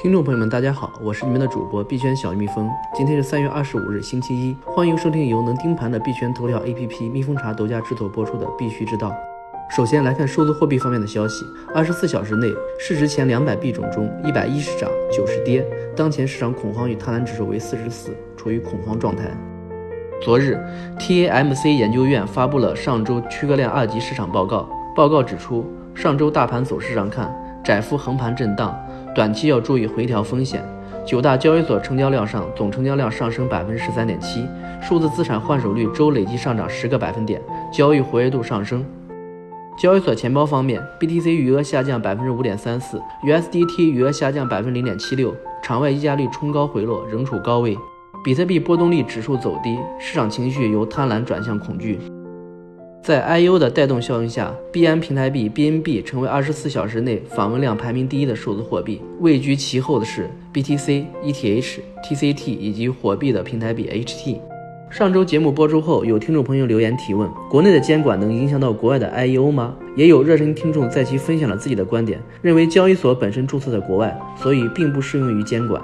听众朋友们，大家好，我是你们的主播币圈小蜜蜂。今天是三月二十五日，星期一，欢迎收听由能盯盘的币圈头条 APP 蜜蜂茶独家制作播出的《必须知道》。首先来看数字货币方面的消息，二十四小时内市值前两百币种中，一百一十涨，九十跌。当前市场恐慌与贪婪指数为四十四，处于恐慌状态。昨日，TAMC 研究院发布了上周区块链二级市场报告，报告指出，上周大盘走势上看，窄幅横盘震荡。短期要注意回调风险。九大交易所成交量上，总成交量上升百分之十三点七，数字资产换手率周累计上涨十个百分点，交易活跃度上升。交易所钱包方面，BTC 余额下降百分之五点三四，USDT 余额下降百分之零点七六，场外溢价率冲高回落，仍处高位。比特币波动率指数走低，市场情绪由贪婪转向恐惧。在 I/O 的带动效应下，币安平台币 BNB 成为二十四小时内访问量排名第一的数字货币。位居其后的是 BTC、ETH、TCT 以及火币的平台币 HT。上周节目播出后，有听众朋友留言提问：国内的监管能影响到国外的 IEO 吗？也有热心听众在其分享了自己的观点，认为交易所本身注册在国外，所以并不适用于监管。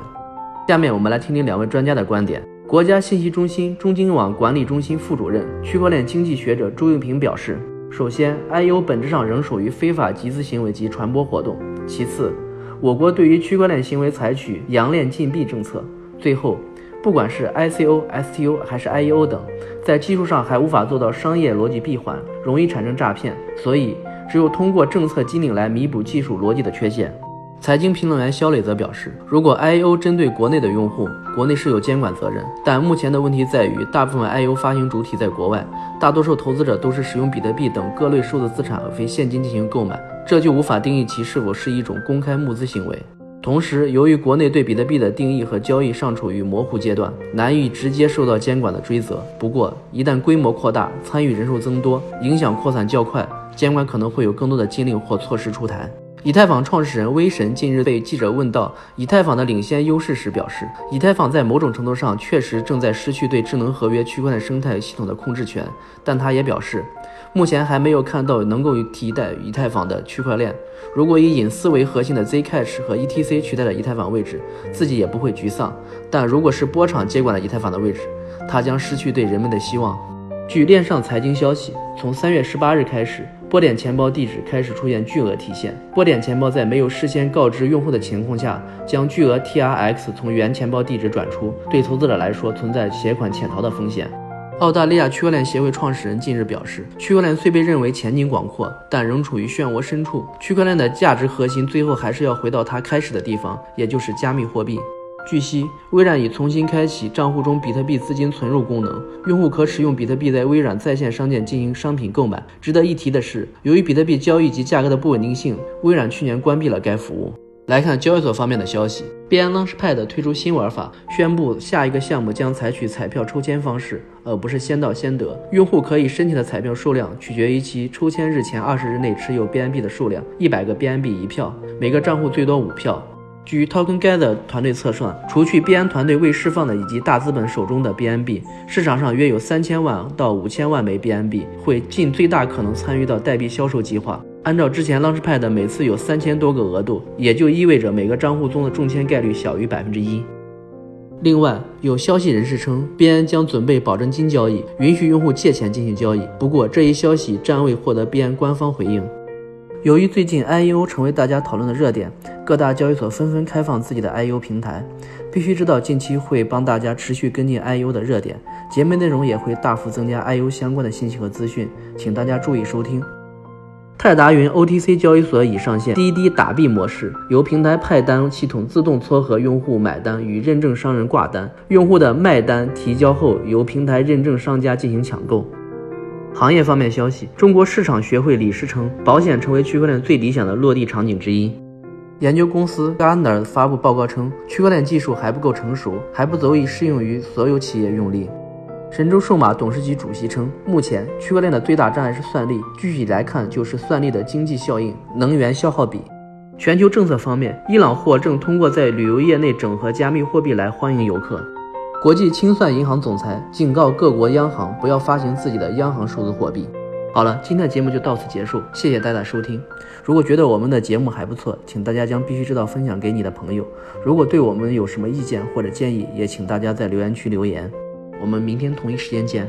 下面我们来听听两位专家的观点。国家信息中心中金网管理中心副主任、区块链经济学者朱永平表示：首先，I U 本质上仍属于非法集资行为及传播活动；其次，我国对于区块链行为采取阳链禁闭政策；最后，不管是 ICO、STO 还是 IEO 等，在技术上还无法做到商业逻辑闭环，容易产生诈骗，所以只有通过政策机灵来弥补技术逻辑的缺陷。财经评论员肖磊则表示，如果 I/O 针对国内的用户，国内是有监管责任，但目前的问题在于，大部分 I/O 发行主体在国外，大多数投资者都是使用比特币等各类数字资产而非现金进行购买，这就无法定义其是否是一种公开募资行为。同时，由于国内对比特币的定义和交易尚处于模糊阶段，难以直接受到监管的追责。不过，一旦规模扩大，参与人数增多，影响扩散较快，监管可能会有更多的禁令或措施出台。以太坊创始人威神近日被记者问到以太坊的领先优势时表示，以太坊在某种程度上确实正在失去对智能合约区块链生态系统的控制权，但他也表示，目前还没有看到能够替代以太坊的区块链。如果以隐私为核心的 Zcash 和 ETC 取代了以太坊位置，自己也不会沮丧。但如果是波场接管了以太坊的位置，他将失去对人们的希望。据链上财经消息，从三月十八日开始。波点钱包地址开始出现巨额提现，波点钱包在没有事先告知用户的情况下，将巨额 TRX 从原钱包地址转出，对投资者来说存在携款潜逃的风险。澳大利亚区块链协会创始人近日表示，区块链虽被认为前景广阔，但仍处于漩涡深处，区块链的价值核心最后还是要回到它开始的地方，也就是加密货币。据悉，微软已重新开启账户中比特币资金存入功能，用户可使用比特币在微软在线商店进行商品购买。值得一提的是，由于比特币交易及价格的不稳定性，微软去年关闭了该服务。来看交易所方面的消息，币安 Launchpad 推出新玩法，宣布下一个项目将采取彩票抽签方式，而不是先到先得。用户可以申请的彩票数量取决于其抽签日前二十日内持有 BNB 的数量，一百个 BNB 一票，每个账户最多五票。据 Token Gather 团队测算，除去币安团队未释放的以及大资本手中的 BNB，市场上约有三千万到五千万枚 BNB 会尽最大可能参与到代币销售计划。按照之前 Launchpad 每次有三千多个额度，也就意味着每个账户中的中签概率小于百分之一。另外，有消息人士称，币安将准备保证金交易，允许用户借钱进行交易。不过，这一消息暂未获得币安官方回应。由于最近 I/O 成为大家讨论的热点，各大交易所纷纷开放自己的 I/O 平台。必须知道，近期会帮大家持续跟进 I/O 的热点，节目内容也会大幅增加 I/O 相关的信息和资讯，请大家注意收听。泰达云 OTC 交易所已上线滴滴打币模式，由平台派单系统自动撮合用户买单与认证商人挂单，用户的卖单提交后，由平台认证商家进行抢购。行业方面消息，中国市场学会理事称，保险成为区块链最理想的落地场景之一。研究公司 Gartner 发布报告称，区块链技术还不够成熟，还不足以适用于所有企业用力。神州数码董事局主席称，目前区块链的最大障碍是算力，具体来看就是算力的经济效应、能源消耗比。全球政策方面，伊朗或正通过在旅游业内整合加密货币来欢迎游客。国际清算银行总裁警告各国央行不要发行自己的央行数字货币。好了，今天的节目就到此结束，谢谢大家收听。如果觉得我们的节目还不错，请大家将必须知道分享给你的朋友。如果对我们有什么意见或者建议，也请大家在留言区留言。我们明天同一时间见。